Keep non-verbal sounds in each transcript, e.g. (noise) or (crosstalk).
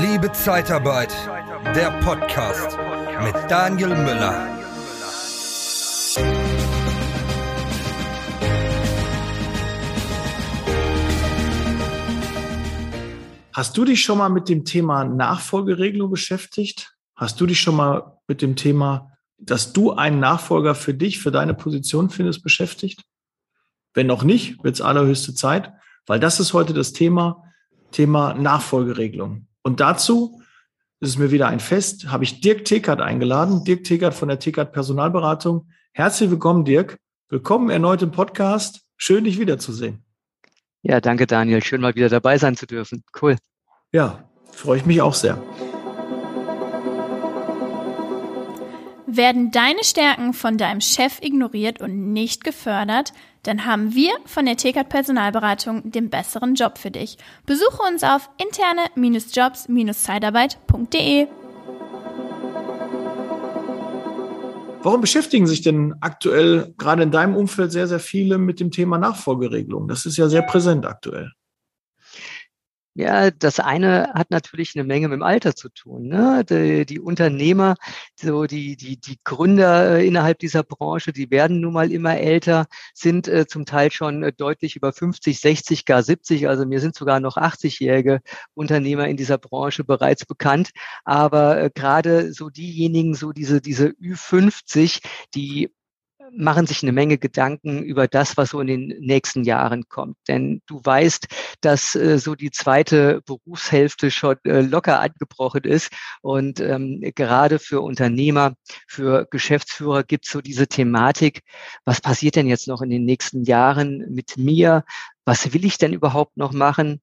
Liebe Zeitarbeit, der Podcast mit Daniel Müller. Hast du dich schon mal mit dem Thema Nachfolgeregelung beschäftigt? Hast du dich schon mal mit dem Thema, dass du einen Nachfolger für dich, für deine Position findest, beschäftigt? Wenn noch nicht, wird es allerhöchste Zeit, weil das ist heute das Thema, Thema Nachfolgeregelung. Und dazu ist es mir wieder ein Fest, habe ich Dirk Tekert eingeladen. Dirk Tekert von der Tekert Personalberatung. Herzlich willkommen, Dirk. Willkommen erneut im Podcast. Schön, dich wiederzusehen. Ja, danke, Daniel. Schön, mal wieder dabei sein zu dürfen. Cool. Ja, freue ich mich auch sehr. Werden deine Stärken von deinem Chef ignoriert und nicht gefördert, dann haben wir von der TKAT Personalberatung den besseren Job für dich. Besuche uns auf interne-jobs-zeitarbeit.de. Warum beschäftigen sich denn aktuell gerade in deinem Umfeld sehr, sehr viele mit dem Thema Nachfolgeregelung? Das ist ja sehr präsent aktuell. Ja, das eine hat natürlich eine Menge mit dem Alter zu tun. Ne? Die, die Unternehmer, so die, die, die Gründer äh, innerhalb dieser Branche, die werden nun mal immer älter, sind äh, zum Teil schon äh, deutlich über 50, 60, gar 70. Also mir sind sogar noch 80-jährige Unternehmer in dieser Branche bereits bekannt. Aber äh, gerade so diejenigen, so diese, diese Ü50, die machen sich eine Menge Gedanken über das, was so in den nächsten Jahren kommt. Denn du weißt, dass äh, so die zweite Berufshälfte schon äh, locker angebrochen ist. Und ähm, gerade für Unternehmer, für Geschäftsführer gibt es so diese Thematik, was passiert denn jetzt noch in den nächsten Jahren mit mir? Was will ich denn überhaupt noch machen?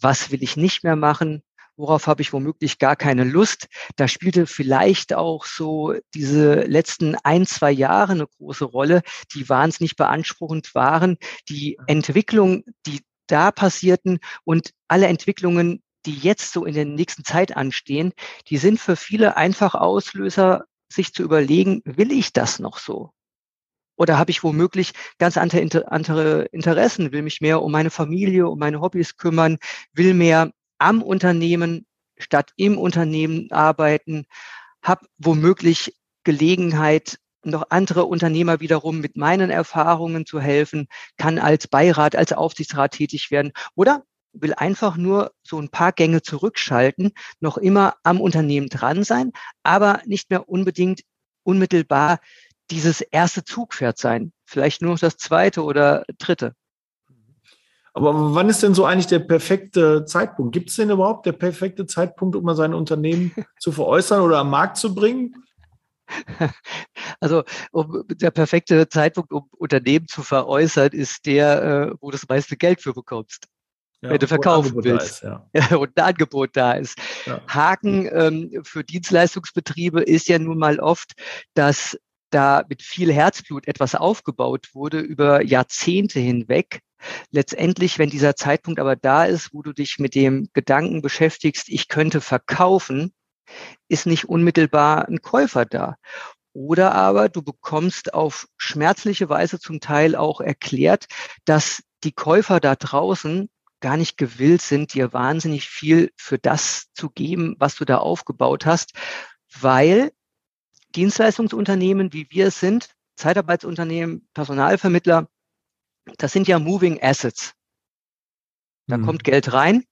Was will ich nicht mehr machen? Worauf habe ich womöglich gar keine Lust. Da spielte vielleicht auch so diese letzten ein, zwei Jahre eine große Rolle, die wahnsinnig beanspruchend waren. Die Entwicklung, die da passierten und alle Entwicklungen, die jetzt so in der nächsten Zeit anstehen, die sind für viele einfach Auslöser, sich zu überlegen, will ich das noch so? Oder habe ich womöglich ganz andere Interessen, will mich mehr um meine Familie, um meine Hobbys kümmern, will mehr am Unternehmen statt im Unternehmen arbeiten, habe womöglich Gelegenheit, noch andere Unternehmer wiederum mit meinen Erfahrungen zu helfen, kann als Beirat, als Aufsichtsrat tätig werden oder will einfach nur so ein paar Gänge zurückschalten, noch immer am Unternehmen dran sein, aber nicht mehr unbedingt unmittelbar dieses erste Zugpferd sein, vielleicht nur das zweite oder dritte. Aber wann ist denn so eigentlich der perfekte Zeitpunkt? Gibt es denn überhaupt der perfekte Zeitpunkt, um mal sein Unternehmen (laughs) zu veräußern oder am Markt zu bringen? Also um, der perfekte Zeitpunkt, um Unternehmen zu veräußern, ist der, äh, wo du das meiste Geld für bekommst. Ja, wenn du verkaufen willst. Ist, ja. (laughs) ja. und ein Angebot da ist. Ja. Haken ähm, für Dienstleistungsbetriebe ist ja nun mal oft, dass da mit viel Herzblut etwas aufgebaut wurde über Jahrzehnte hinweg Letztendlich, wenn dieser Zeitpunkt aber da ist, wo du dich mit dem Gedanken beschäftigst, ich könnte verkaufen, ist nicht unmittelbar ein Käufer da. Oder aber du bekommst auf schmerzliche Weise zum Teil auch erklärt, dass die Käufer da draußen gar nicht gewillt sind, dir wahnsinnig viel für das zu geben, was du da aufgebaut hast, weil Dienstleistungsunternehmen, wie wir es sind, Zeitarbeitsunternehmen, Personalvermittler, das sind ja Moving Assets. Da mhm. kommt Geld rein,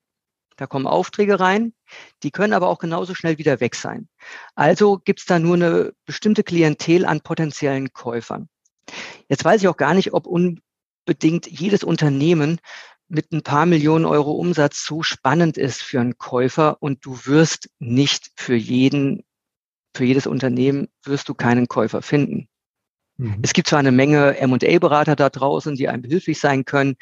da kommen Aufträge rein, die können aber auch genauso schnell wieder weg sein. Also gibt es da nur eine bestimmte Klientel an potenziellen Käufern. Jetzt weiß ich auch gar nicht, ob unbedingt jedes Unternehmen mit ein paar Millionen Euro Umsatz so spannend ist für einen Käufer und du wirst nicht für jeden, für jedes Unternehmen wirst du keinen Käufer finden. Mhm. Es gibt zwar eine Menge M&A-Berater da draußen, die einem behilflich sein können.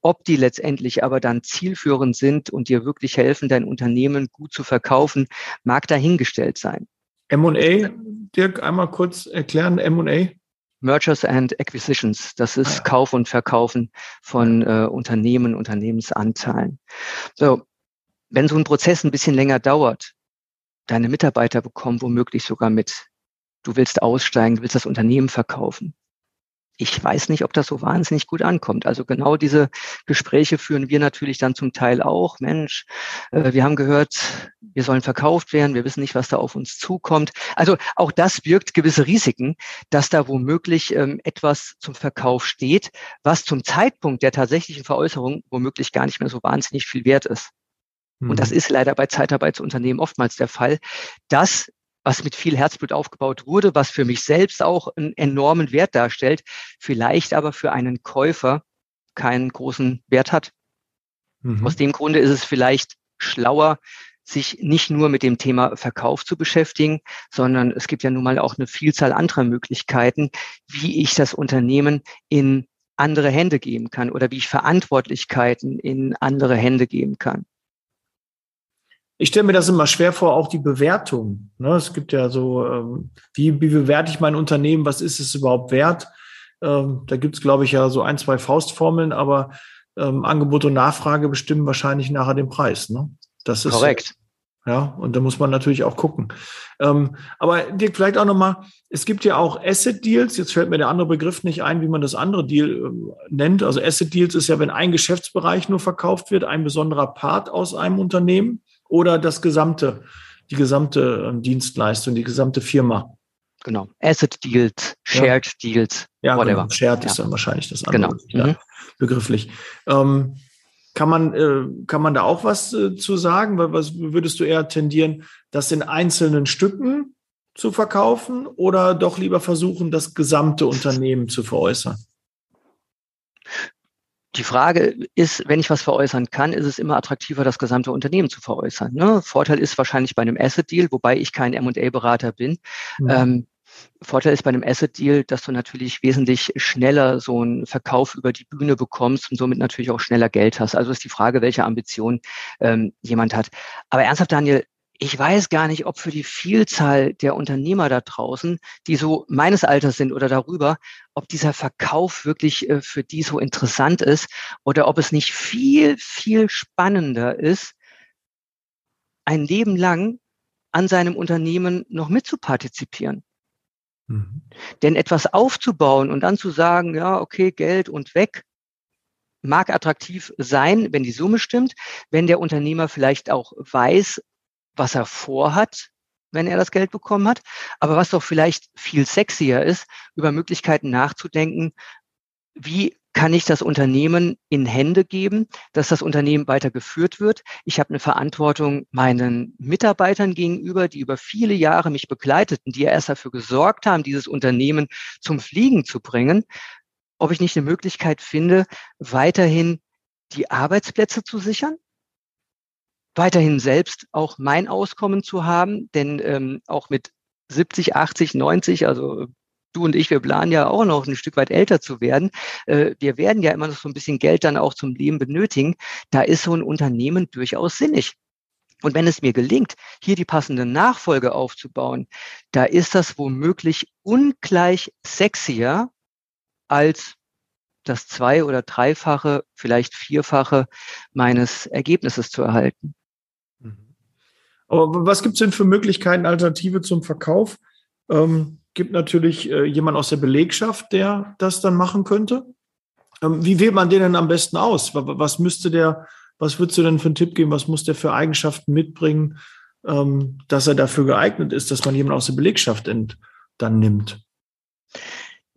Ob die letztendlich aber dann zielführend sind und dir wirklich helfen, dein Unternehmen gut zu verkaufen, mag dahingestellt sein. M&A, Dirk, einmal kurz erklären, M&A? Mergers and Acquisitions, das ist ah, ja. Kauf und Verkaufen von äh, Unternehmen, Unternehmensanteilen. So, wenn so ein Prozess ein bisschen länger dauert, deine Mitarbeiter bekommen womöglich sogar mit, du willst aussteigen, du willst das Unternehmen verkaufen. ich weiß nicht, ob das so wahnsinnig gut ankommt. Also genau diese Gespräche führen wir natürlich dann zum Teil auch. Mensch, äh, wir haben gehört, wir sollen verkauft werden, wir wissen nicht, was da auf uns zukommt. Also auch das birgt gewisse Risiken, dass da womöglich ähm, etwas zum Verkauf steht, was zum Zeitpunkt der tatsächlichen Veräußerung womöglich gar nicht mehr so wahnsinnig viel wert ist. Und das mhm. ist leider bei Zeitarbeitsunternehmen oftmals der Fall, dass was mit viel Herzblut aufgebaut wurde, was für mich selbst auch einen enormen Wert darstellt, vielleicht aber für einen Käufer keinen großen Wert hat. Mhm. Aus dem Grunde ist es vielleicht schlauer, sich nicht nur mit dem Thema Verkauf zu beschäftigen, sondern es gibt ja nun mal auch eine Vielzahl anderer Möglichkeiten, wie ich das Unternehmen in andere Hände geben kann oder wie ich Verantwortlichkeiten in andere Hände geben kann ich stelle mir das immer schwer vor, auch die Bewertung. Ne? Es gibt ja so, ähm, wie, wie bewerte ich mein Unternehmen, was ist es überhaupt wert? Ähm, da gibt es, glaube ich, ja so ein, zwei Faustformeln, aber ähm, Angebot und Nachfrage bestimmen wahrscheinlich nachher den Preis. Ne? Das ist korrekt. Ja, und da muss man natürlich auch gucken. Ähm, aber Dirk, vielleicht auch nochmal, es gibt ja auch Asset Deals, jetzt fällt mir der andere Begriff nicht ein, wie man das andere Deal äh, nennt. Also Asset Deals ist ja, wenn ein Geschäftsbereich nur verkauft wird, ein besonderer Part aus einem Unternehmen oder das gesamte, die gesamte ähm, Dienstleistung, die gesamte Firma. Genau. Asset Deals, Shared ja. Deals, ja, whatever. Genau. Shared ja. ist dann wahrscheinlich das andere. Genau. Mhm. begrifflich. Ähm, kann man, äh, kann man da auch was äh, zu sagen? Was würdest du eher tendieren, das in einzelnen Stücken zu verkaufen oder doch lieber versuchen, das gesamte Unternehmen zu veräußern? Die Frage ist, wenn ich was veräußern kann, ist es immer attraktiver, das gesamte Unternehmen zu veräußern. Ne? Vorteil ist wahrscheinlich bei einem Asset-Deal, wobei ich kein M&A-Berater bin. Mhm. Ähm, Vorteil ist bei einem Asset-Deal, dass du natürlich wesentlich schneller so einen Verkauf über die Bühne bekommst und somit natürlich auch schneller Geld hast. Also ist die Frage, welche Ambition ähm, jemand hat. Aber ernsthaft, Daniel, ich weiß gar nicht, ob für die Vielzahl der Unternehmer da draußen, die so meines Alters sind oder darüber, ob dieser Verkauf wirklich äh, für die so interessant ist oder ob es nicht viel, viel spannender ist, ein Leben lang an seinem Unternehmen noch mitzupartizipieren. Mhm. Denn etwas aufzubauen und dann zu sagen, ja, okay, Geld und weg, mag attraktiv sein, wenn die Summe stimmt, wenn der Unternehmer vielleicht auch weiß, was er vorhat, wenn er das Geld bekommen hat, aber was doch vielleicht viel sexier ist, über Möglichkeiten nachzudenken, wie kann ich das Unternehmen in Hände geben, dass das Unternehmen weiter geführt wird. Ich habe eine Verantwortung meinen Mitarbeitern gegenüber, die über viele Jahre mich begleiteten, die ja erst dafür gesorgt haben, dieses Unternehmen zum Fliegen zu bringen. Ob ich nicht eine Möglichkeit finde, weiterhin die Arbeitsplätze zu sichern, weiterhin selbst auch mein Auskommen zu haben, denn ähm, auch mit 70, 80, 90, also du und ich, wir planen ja auch noch ein Stück weit älter zu werden. Äh, wir werden ja immer noch so ein bisschen Geld dann auch zum Leben benötigen. Da ist so ein Unternehmen durchaus sinnig. Und wenn es mir gelingt, hier die passende Nachfolge aufzubauen, da ist das womöglich ungleich sexier als das zwei- oder dreifache, vielleicht vierfache meines Ergebnisses zu erhalten. Aber was gibt es denn für Möglichkeiten, Alternative zum Verkauf? Ähm, gibt natürlich äh, jemand aus der Belegschaft, der das dann machen könnte. Ähm, wie wählt man den denn am besten aus? Was müsste der, was würdest du denn für einen Tipp geben? Was muss der für Eigenschaften mitbringen, ähm, dass er dafür geeignet ist, dass man jemanden aus der Belegschaft dann nimmt?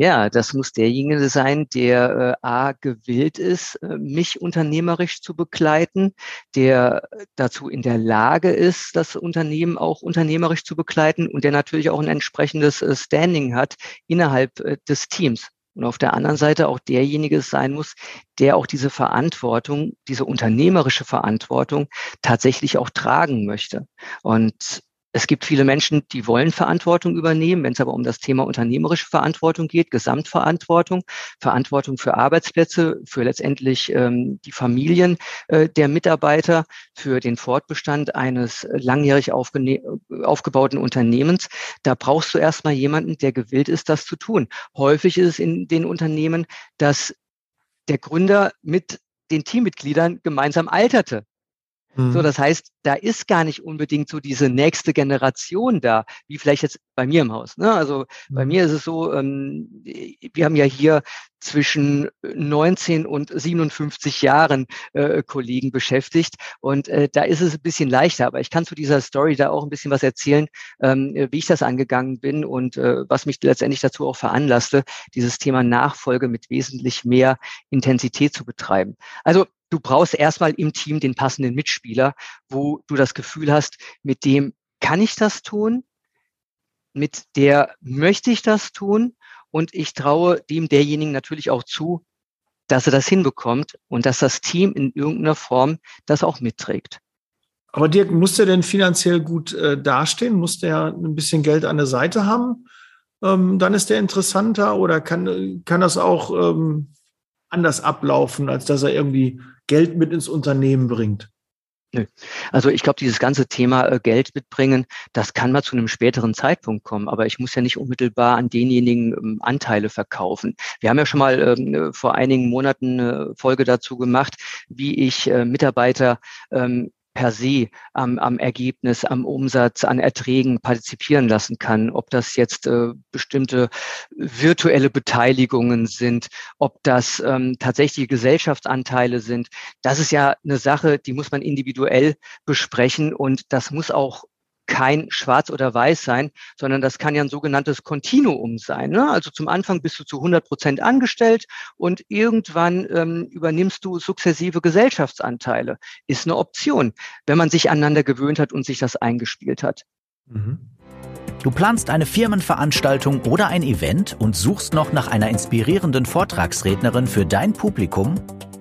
Ja, das muss derjenige sein, der äh, A gewillt ist, äh, mich unternehmerisch zu begleiten, der dazu in der Lage ist, das Unternehmen auch unternehmerisch zu begleiten und der natürlich auch ein entsprechendes äh, Standing hat innerhalb äh, des Teams. Und auf der anderen Seite auch derjenige sein muss, der auch diese Verantwortung, diese unternehmerische Verantwortung tatsächlich auch tragen möchte. Und es gibt viele Menschen, die wollen Verantwortung übernehmen. Wenn es aber um das Thema unternehmerische Verantwortung geht, Gesamtverantwortung, Verantwortung für Arbeitsplätze, für letztendlich ähm, die Familien äh, der Mitarbeiter, für den Fortbestand eines langjährig aufgebauten Unternehmens, da brauchst du erstmal jemanden, der gewillt ist, das zu tun. Häufig ist es in den Unternehmen, dass der Gründer mit den Teammitgliedern gemeinsam alterte So, mhm. das heißt, da ist gar nicht unbedingt so diese nächste Generation da, wie vielleicht jetzt bei mir im Haus. Ne? Also bei mhm. mir ist es so, ähm, wir haben ja hier zwischen 19 und 57 Jahren äh, Kollegen beschäftigt und äh, da ist es ein bisschen leichter. Aber ich kann zu dieser Story da auch ein bisschen was erzählen, ähm, wie ich das angegangen bin und äh, was mich letztendlich dazu auch veranlasste, dieses Thema Nachfolge mit wesentlich mehr Intensität zu betreiben. Also du brauchst erstmal im Team den passenden Mitspieler, wo du das Gefühl hast, mit dem kann ich das tun, mit der möchte ich das tun und ich traue dem derjenigen natürlich auch zu, dass er das hinbekommt und dass das Team in irgendeiner Form das auch mitträgt. Aber Dirk, muss der denn finanziell gut äh, dastehen? Muss der ein bisschen Geld an der Seite haben? Ähm, dann ist der interessanter oder kann, kann das auch ähm, anders ablaufen, als dass er irgendwie Geld mit ins Unternehmen bringt? Also ich glaube, dieses ganze Thema äh, Geld mitbringen, das kann mal zu einem späteren Zeitpunkt kommen, aber ich muss ja nicht unmittelbar an denjenigen ähm, Anteile verkaufen. Wir haben ja schon mal ähm, äh, vor einigen Monaten eine Folge dazu gemacht, wie ich äh, Mitarbeiter ähm, per se am, am Ergebnis, am Umsatz, an Erträgen partizipieren lassen kann. Ob das jetzt äh, bestimmte virtuelle Beteiligungen sind, ob das ähm, tatsächliche Gesellschaftsanteile sind. Das ist ja eine Sache, die muss man individuell besprechen und das muss auch kein Schwarz oder Weiß sein, sondern das kann ja ein sogenanntes Kontinuum sein. Ne? Also zum Anfang bist du zu 100 Prozent angestellt und irgendwann ähm, übernimmst du sukzessive Gesellschaftsanteile. Ist eine Option, wenn man sich aneinander gewöhnt hat und sich das eingespielt hat. Mhm. Du planst eine Firmenveranstaltung oder ein Event und suchst noch nach einer inspirierenden Vortragsrednerin für dein Publikum?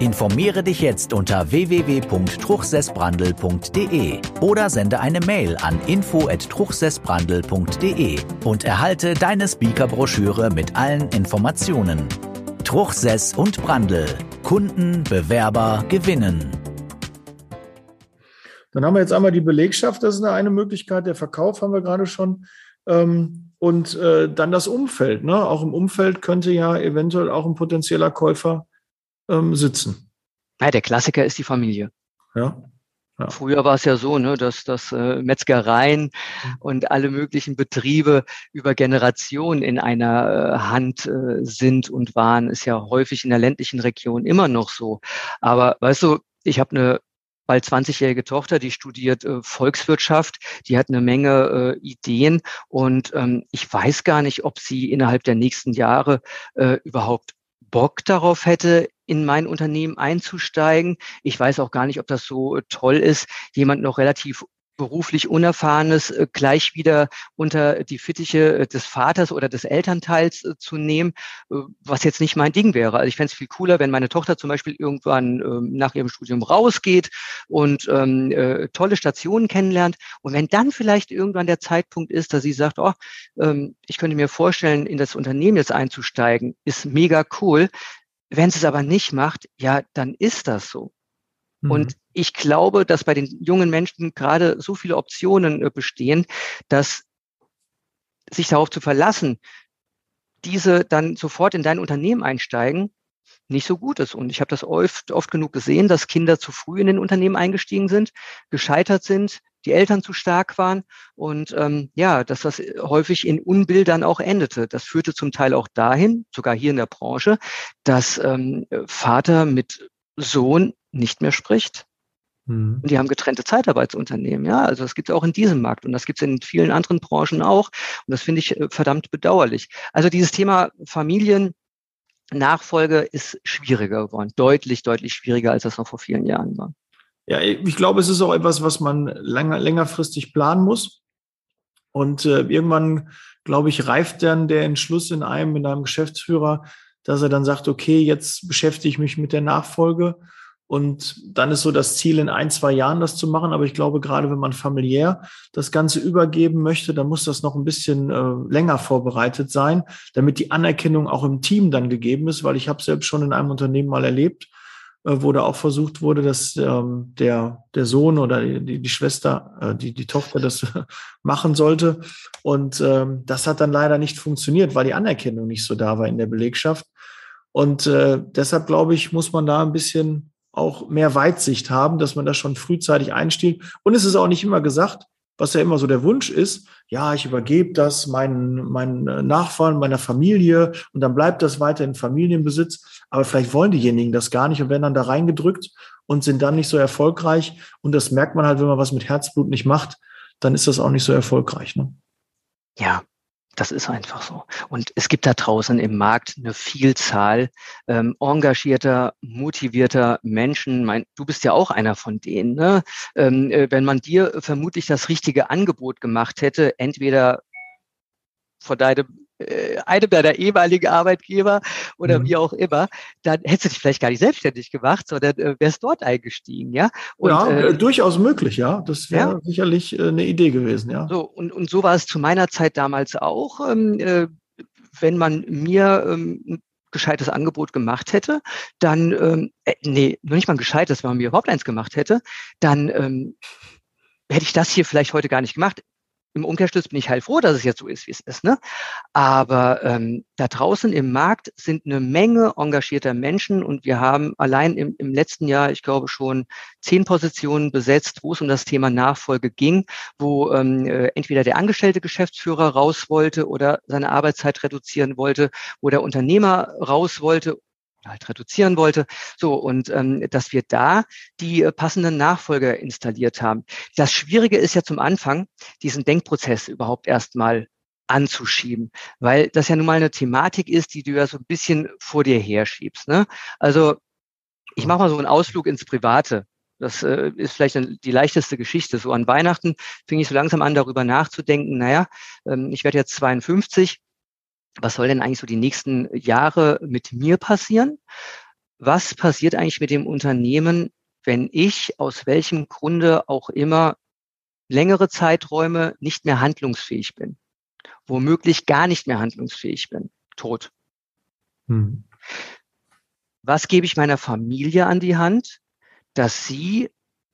Informiere dich jetzt unter www.truchsessbrandel.de oder sende eine Mail an info@truchsessbrandel.de und erhalte deine Speakerbroschüre mit allen Informationen. Truchsess und Brandel. Kunden, Bewerber gewinnen. Dann haben wir jetzt einmal die Belegschaft, das ist eine Möglichkeit. Der Verkauf haben wir gerade schon. Ähm, und äh, dann das Umfeld. Ne? Auch im Umfeld könnte ja eventuell auch ein potenzieller Käufer ähm, sitzen. Ja, der Klassiker ist die Familie. Ja. ja. Früher war es ja so, ne, dass, dass äh, Metzgereien und alle möglichen Betriebe über Generationen in einer äh, Hand äh, sind und waren, ist ja häufig in der ländlichen Region immer noch so. Aber weißt du, ich habe eine bald 20-jährige Tochter, die studiert äh, Volkswirtschaft, die hat eine Menge äh, Ideen und ähm, ich weiß gar nicht, ob sie innerhalb der nächsten Jahre äh, überhaupt Bock darauf hätte, in mein Unternehmen einzusteigen. Ich weiß auch gar nicht, ob das so toll ist, jemand noch relativ beruflich Unerfahrenes äh, gleich wieder unter die Fittiche äh, des Vaters oder des Elternteils äh, zu nehmen, was jetzt nicht mein Ding wäre. Also ich fände es viel cooler, wenn meine Tochter zum Beispiel irgendwann ähm, nach ihrem Studium rausgeht und ähm, äh, tolle Stationen kennenlernt. Und wenn dann vielleicht irgendwann der Zeitpunkt ist, dass sie sagt, oh, ähm, ich könnte mir vorstellen, in das Unternehmen jetzt einzusteigen, ist mega cool. Wenn sie es aber nicht macht, ja, dann ist das so. Und mhm. Ich glaube, dass bei den jungen Menschen gerade so viele Optionen äh, bestehen, dass sich darauf zu verlassen, diese dann sofort in dein Unternehmen einsteigen, nicht so gut ist. Und ich habe das oft, oft genug gesehen, dass Kinder zu früh in den Unternehmen eingestiegen sind, gescheitert sind, die Eltern zu stark waren und ähm, ja, dass das häufig in Unbildern auch endete. Das führte zum Teil auch dahin, sogar hier in der Branche, dass ähm, Vater mit Sohn nicht mehr spricht. Mhm. Und die haben getrennte Zeitarbeitsunternehmen, ja. Also das gibt es auch in diesem Markt und das gibt es in vielen anderen Branchen auch. Und das finde ich äh, verdammt bedauerlich. Also dieses Thema Familiennachfolge ist schwieriger geworden, deutlich, deutlich schwieriger, als das noch vor vielen Jahren war. Ja, ich glaube, es ist auch etwas, was man länger, längerfristig planen muss. Und äh, irgendwann, glaube ich, reift dann der Entschluss in einem, in einem Geschäftsführer, dass er dann sagt, okay, jetzt beschäftige ich mich mit der Nachfolge. Und dann ist so das Ziel, in ein, zwei Jahren das zu machen. Aber ich glaube, gerade wenn man familiär das Ganze übergeben möchte, dann muss das noch ein bisschen äh, länger vorbereitet sein, damit die Anerkennung auch im Team dann gegeben ist, weil ich habe selbst schon in einem Unternehmen mal erlebt, äh, wo da auch versucht wurde, dass ähm, der, der Sohn oder die, die Schwester, äh, die, die Tochter das (laughs) machen sollte. Und ähm, das hat dann leider nicht funktioniert, weil die Anerkennung nicht so da war in der Belegschaft. Und äh, deshalb glaube ich, muss man da ein bisschen auch mehr Weitsicht haben, dass man das schon frühzeitig einstiehlt. Und es ist auch nicht immer gesagt, was ja immer so der Wunsch ist, ja, ich übergebe das meinen, meinen Nachfahren, meiner Familie und dann bleibt das weiter in Familienbesitz. Aber vielleicht wollen diejenigen das gar nicht und werden dann da reingedrückt und sind dann nicht so erfolgreich. Und das merkt man halt, wenn man was mit Herzblut nicht macht, dann ist das auch nicht so erfolgreich. Ne? Ja, das ist einfach so. Und es gibt da draußen im Markt eine Vielzahl ähm, engagierter, motivierter Menschen. Mein, du bist ja auch einer von denen. Ne? Ähm, äh, wenn man dir vermutlich das richtige Angebot gemacht hätte, entweder vor deinem einem deiner ehemaligen Arbeitgeber oder mhm. wie auch immer, dann hättest du dich vielleicht gar nicht selbstständig gemacht, sondern äh, wärst dort eingestiegen, ja? Und, ja, äh, äh durchaus möglich, ja. Das wäre ja? sicherlich äh, eine Idee gewesen, ja. So, und, und so war es zu meiner Zeit damals auch. Ähm, äh, wenn man mir ähm, ein gescheites Angebot gemacht hätte, dann, ähm, äh, nee, nur nicht mal ein gescheites, wenn man mir überhaupt eins gemacht hätte, dann ähm, hätte ich das hier vielleicht heute gar nicht gemacht im Umkehrschluss bin ich heilfroh, dass es jetzt so ist, wie es ist. Ne? Aber ähm, da draußen im Markt sind eine Menge engagierter Menschen und wir haben allein im, im letzten Jahr, ich glaube, schon zehn Positionen besetzt, wo es um das Thema Nachfolge ging, wo ähm, äh, entweder der angestellte Geschäftsführer raus wollte oder seine Arbeitszeit reduzieren wollte, wo der Unternehmer raus wollte halt reduzieren wollte. So, und ähm, dass wir da die äh, passenden Nachfolger installiert haben. Das Schwierige ist ja zum Anfang, diesen Denkprozess überhaupt erstmal anzuschieben, weil das ja nun mal eine Thematik ist, die du ja so ein bisschen vor dir herschiebst. Ne? Also ich mache mal so einen Ausflug ins Private. Das äh, ist vielleicht die leichteste Geschichte. So an Weihnachten fing ich so langsam an, darüber nachzudenken, naja, ähm, ich werde jetzt 52 was soll denn eigentlich so die nächsten Jahre mit mir passieren? Was passiert eigentlich mit dem Unternehmen, wenn ich aus welchem Grunde auch immer längere Zeiträume nicht mehr handlungsfähig bin? Womöglich gar nicht mehr handlungsfähig bin. Tot. Hm. Was gebe ich meiner Familie an die Hand, dass sie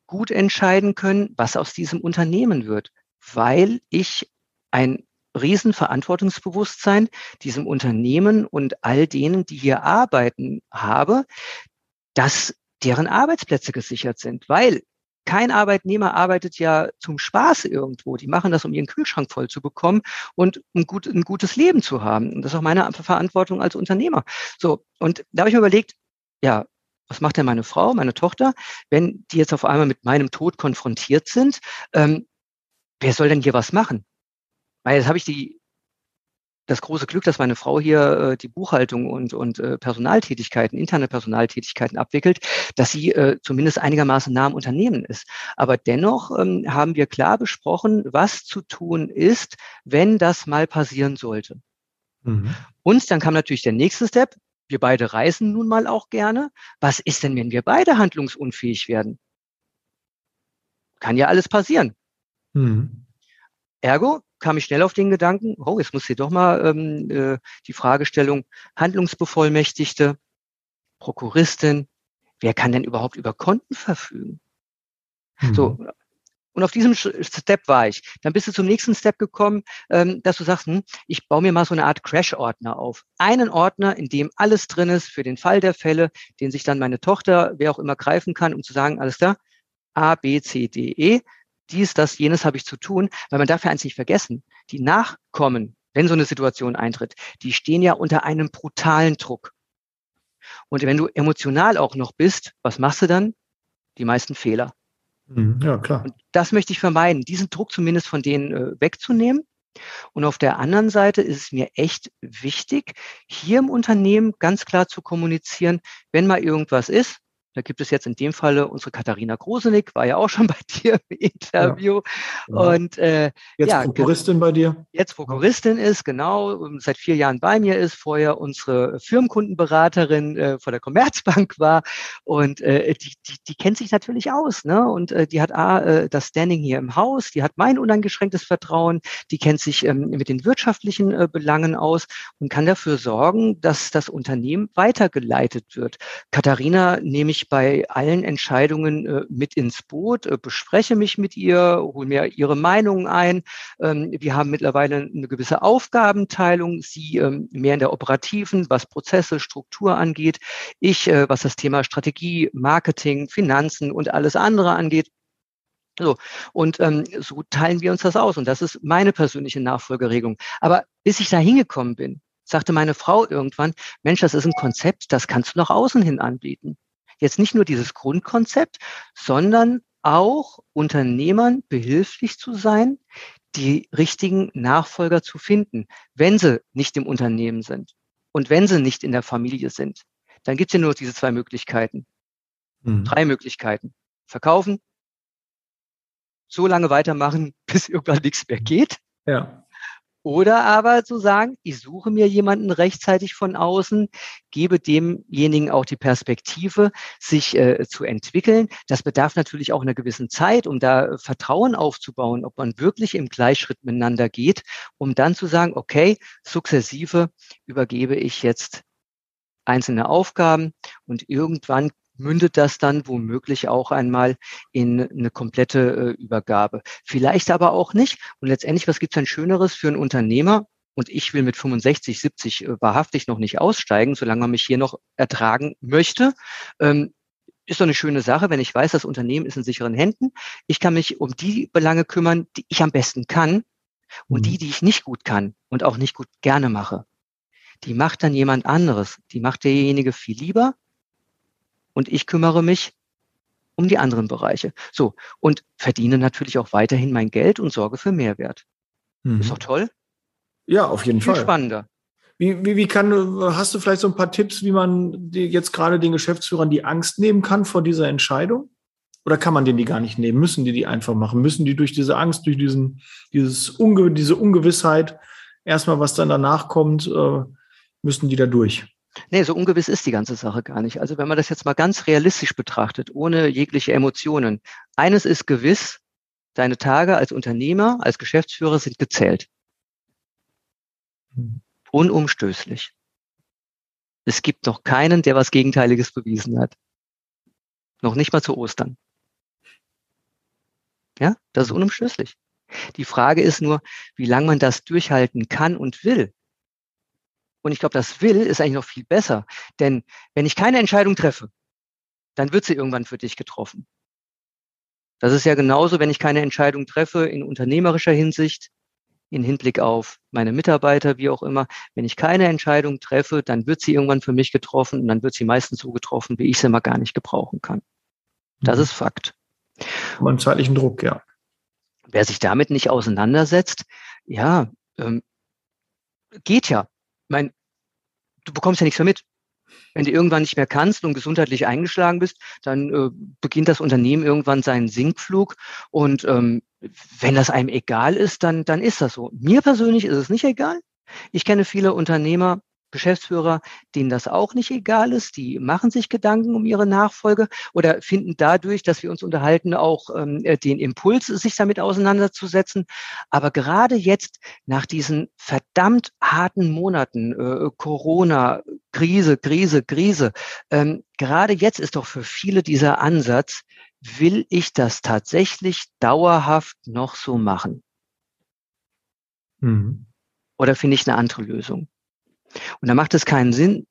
gut entscheiden können, was aus diesem Unternehmen wird? Weil ich ein Riesenverantwortungsbewusstsein diesem Unternehmen und all denen, die hier arbeiten, habe, dass deren Arbeitsplätze gesichert sind, weil kein Arbeitnehmer arbeitet ja zum Spaß irgendwo. Die machen das, um ihren Kühlschrank voll zu bekommen und ein, gut, ein gutes Leben zu haben. Und das ist auch meine Verantwortung als Unternehmer. So, und da habe ich mir überlegt, ja, was macht denn meine Frau, meine Tochter, wenn die jetzt auf einmal mit meinem Tod konfrontiert sind? Ähm, wer soll denn hier was machen? Weil jetzt habe ich die das große Glück, dass meine Frau hier äh, die Buchhaltung und, und äh, Personaltätigkeiten, interne Personaltätigkeiten abwickelt, dass sie äh, zumindest einigermaßen nah am Unternehmen ist. Aber dennoch ähm, haben wir klar besprochen, was zu tun ist, wenn das mal passieren sollte. Mhm. Und dann kam natürlich der nächste Step. Wir beide reisen nun mal auch gerne. Was ist denn, wenn wir beide handlungsunfähig werden? Kann ja alles passieren. Mhm. Ergo kam ich schnell auf den Gedanken, oh, jetzt muss hier doch mal ähm, äh, die Fragestellung Handlungsbevollmächtigte, Prokuristin, wer kann denn überhaupt über Konten verfügen? Mhm. So, und auf diesem Step war ich. Dann bist du zum nächsten Step gekommen, ähm, dass du sagst, hm, ich baue mir mal so eine Art Crash-Ordner auf. Einen Ordner, in dem alles drin ist für den Fall der Fälle, den sich dann meine Tochter, wer auch immer greifen kann, um zu sagen, alles klar, A, B, C, D, E dies, das, jenes habe ich zu tun, weil man darf ja eins nicht vergessen. Die Nachkommen, wenn so eine Situation eintritt, die stehen ja unter einem brutalen Druck. Und wenn du emotional auch noch bist, was machst du dann? Die meisten Fehler. Mhm, ja, klar. Und das möchte ich vermeiden, diesen Druck zumindest von denen äh, wegzunehmen. Und auf der anderen Seite ist es mir echt wichtig, hier im Unternehmen ganz klar zu kommunizieren, wenn mal irgendwas ist, da gibt es jetzt in dem Falle unsere Katharina Grosenick, war ja auch schon (laughs) bei dir im Interview. Ja. Und äh, jetzt ja, Prokuristin bei dir. Jetzt Prokuristin ist, genau, seit vier Jahren bei mir ist, vorher unsere Firmenkundenberaterin äh, vor der Commerzbank war. Und äh, die, die, die kennt sich natürlich aus, ne? Und äh, die hat A, äh, das Standing hier im Haus, die hat mein uneingeschränktes Vertrauen, die kennt sich ähm, mit den wirtschaftlichen äh, Belangen aus und kann dafür sorgen, dass das Unternehmen weitergeleitet wird. Katharina nehme ich mich bei allen Entscheidungen äh, mit ins Boot, äh, bespreche mich mit ihr, hole mir ihre Meinungen ein. Ähm, wir haben mittlerweile eine gewisse Aufgabenteilung, sie ähm, mehr in der operativen, was Prozesse, Struktur angeht, ich, äh, was das Thema Strategie, Marketing, Finanzen und alles andere angeht. So, und ähm, so teilen wir uns das aus. Und das ist meine persönliche Nachfolgeregelung. Aber bis ich da hingekommen bin, sagte meine Frau irgendwann, Mensch, das ist ein Konzept, das kannst du nach außen hin anbieten. Jetzt nicht nur dieses Grundkonzept, sondern auch Unternehmern behilflich zu sein, die richtigen Nachfolger zu finden, wenn sie nicht im Unternehmen sind und wenn sie nicht in der Familie sind. Dann gibt es ja nur diese zwei Möglichkeiten. Mhm. Drei Möglichkeiten. Verkaufen, so lange weitermachen, (laughs) bis irgendwann nichts mehr geht. Ja. Oder aber zu sagen, ich suche mir jemanden rechtzeitig von außen, gebe demjenigen auch die Perspektive, sich äh, zu entwickeln. Das bedarf natürlich auch einer gewissen Zeit, um da Vertrauen aufzubauen, ob man wirklich im Gleichschritt miteinander geht, um dann zu sagen, okay, sukzessive übergebe ich jetzt einzelne Aufgaben und irgendwann mündet das dann womöglich auch einmal in eine komplette äh, Übergabe. Vielleicht aber auch nicht. Und letztendlich, was gibt es denn Schöneres für einen Unternehmer? Und ich will mit 65, 70 äh, wahrhaftig noch nicht aussteigen, solange man mich hier noch ertragen möchte. Ähm, ist doch eine schöne Sache, wenn ich weiß, das Unternehmen ist in sicheren Händen. Ich kann mich um die Belange kümmern, die ich am besten kann. Und die, mhm. die ich nicht gut kann und auch nicht gut gerne mache, die macht dann jemand anderes. Die macht derjenige viel lieber und ich kümmere mich um die anderen Bereiche. So, und verdiene natürlich auch weiterhin mein Geld und sorge für Mehrwert. Mhm. Ist doch toll? Ja, auf jeden Viel Fall. spannender. Wie, wie, wie kann, hast du vielleicht so ein paar Tipps, wie man jetzt gerade den Geschäftsführern die Angst nehmen kann vor dieser Entscheidung? Oder kann man denen die gar nicht nehmen? Müssen die die einfach machen? Müssen die durch diese Angst, durch diesen, dieses Unge, diese Ungewissheit, erstmal was dann danach kommt, äh, müssen die da durch? Nee, so ungewiss ist die ganze Sache gar nicht. Also wenn man das jetzt mal ganz realistisch betrachtet, ohne jegliche Emotionen. Eines ist gewiss, deine Tage als Unternehmer, als Geschäftsführer sind gezählt. Unumstößlich. Es gibt noch keinen, der was Gegenteiliges bewiesen hat. Noch nicht mal zu Ostern. Ja, das ist unumstößlich. Die Frage ist nur, wie lange man das durchhalten kann und will. Und ich glaube, das Will ist eigentlich noch viel besser. Denn wenn ich keine Entscheidung treffe, dann wird sie irgendwann für dich getroffen. Das ist ja genauso, wenn ich keine Entscheidung treffe in unternehmerischer Hinsicht, in Hinblick auf meine Mitarbeiter, wie auch immer. Wenn ich keine Entscheidung treffe, dann wird sie irgendwann für mich getroffen und dann wird sie meistens so getroffen, wie ich sie mal gar nicht gebrauchen kann. Das mhm. ist Fakt. Man zeitlichen Druck, ja. Wer sich damit nicht auseinandersetzt, ja, ähm, geht ja mein, du bekommst ja nichts mehr mit. Wenn du irgendwann nicht mehr kannst und gesundheitlich eingeschlagen bist, dann äh, beginnt das Unternehmen irgendwann seinen Sinkflug. Und ähm, wenn das einem egal ist, dann, dann ist das so. Mir persönlich ist es nicht egal. Ich kenne viele Unternehmer, Geschäftsführer, denen das auch nicht egal ist, die machen sich Gedanken um ihre Nachfolge oder finden dadurch, dass wir uns unterhalten, auch ähm, äh, den Impuls, sich damit auseinanderzusetzen. Aber gerade jetzt nach diesen verdammt harten Monaten, äh, Corona, Krise, Krise, Krise, ähm, gerade jetzt ist doch für viele dieser Ansatz, will ich das tatsächlich dauerhaft noch so machen? Mhm. Oder finde ich eine andere Lösung? Und da macht es keinen Sinn,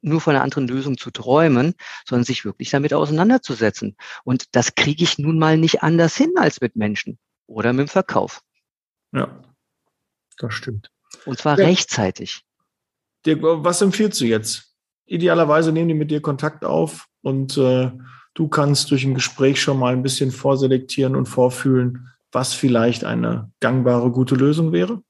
nur von einer anderen Lösung zu träumen, sondern sich wirklich damit auseinanderzusetzen. Und das kriege ich nun mal nicht anders hin als mit Menschen oder mit dem Verkauf. Ja, das stimmt. Und zwar ja. rechtzeitig. Dirk, was empfiehlst du jetzt? Idealerweise nehmen die mit dir Kontakt auf und äh, du kannst durch ein Gespräch schon mal ein bisschen vorselektieren und vorfühlen, was vielleicht eine gangbare, gute Lösung wäre?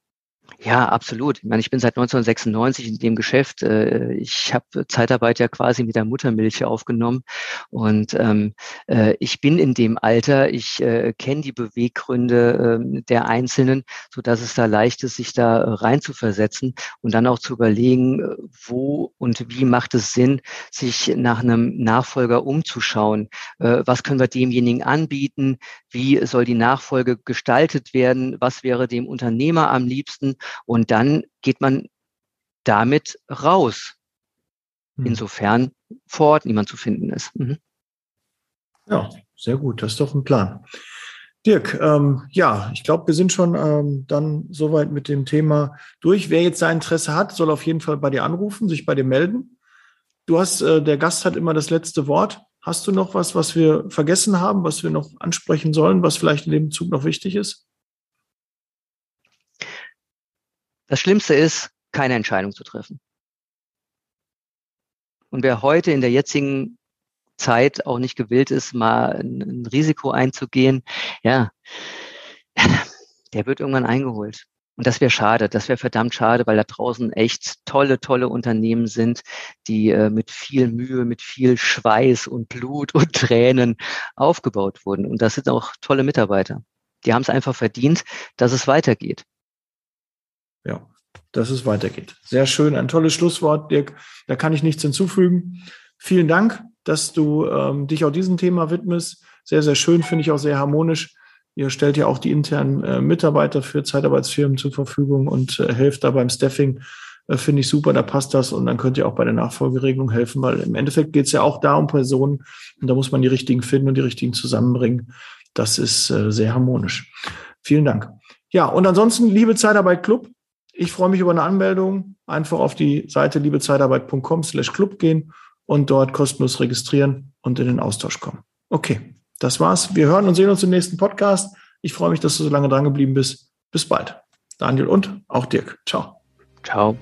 Ja, absolut. Ich meine, ich bin seit 1996 in dem Geschäft. Äh, ich habe Zeitarbeit ja quasi mit der Muttermilch aufgenommen und ähm, äh, ich bin in dem Alter. Ich äh, kenne die Beweggründe äh, der Einzelnen, so dass es da leicht ist, sich da rein zu versetzen und dann auch zu überlegen, äh, wo und wie macht es Sinn, sich nach einem Nachfolger umzuschauen. Äh, was können wir demjenigen anbieten? Wie soll die Nachfolge gestaltet werden? Was wäre dem Unternehmer am liebsten? Und dann geht man damit raus. hm. insofern vor Ort niemand zu finden ist. Mhm. Ja, sehr gut. Das ist doch ein Plan. Dirk, ähm, ja, ich glaube, wir sind schon ähm, dann soweit mit dem Thema durch. Wer jetzt sein Interesse hat, soll auf jeden Fall bei dir anrufen, sich bei dir melden. Du hast, äh, der Gast hat immer das letzte Wort. Hast du noch was, was wir vergessen haben, was wir noch ansprechen sollen, was vielleicht in dem Zug noch wichtig ist? Das Schlimmste ist, keine Entscheidung zu treffen. Und wer heute in der jetzigen Zeit auch nicht gewillt ist, mal ein, Risiko einzugehen, ja, der wird irgendwann eingeholt. Und das wäre schade, das wäre verdammt schade, weil da draußen echt tolle, tolle Unternehmen sind, die äh, mit viel Mühe, mit viel Schweiß und Blut und Tränen aufgebaut wurden. Und das sind auch tolle Mitarbeiter. Die haben es einfach verdient, dass es weitergeht. Ja, dass es weitergeht. Sehr schön, ein tolles Schlusswort, Dirk. Da kann ich nichts hinzufügen. Vielen Dank, dass du ähm, dich auch diesem Thema widmest. Sehr, sehr schön, finde ich auch sehr harmonisch. Ihr stellt ja auch die internen äh, Mitarbeiter für Zeitarbeitsfirmen zur Verfügung und äh, helft da beim Staffing. Äh, Finde ich super, da passt das. Und dann könnt ihr auch bei der Nachfolgeregelung helfen, weil im Endeffekt geht es ja auch da um Personen und da muss man die richtigen finden und die richtigen zusammenbringen. Das ist äh, sehr harmonisch. Vielen Dank. Ja, und ansonsten, liebe Zeitarbeit Club, ich freue mich über eine Anmeldung. Einfach auf die Seite liebezeitarbeit.com slash club gehen und dort kostenlos registrieren und in den Austausch kommen. Okay, das war's. Wir hören und sehen uns im nächsten Podcast. Ich freue mich, dass du so lange dran geblieben bist. Bis bald. Daniel und auch Dirk. Ciao. Ciao.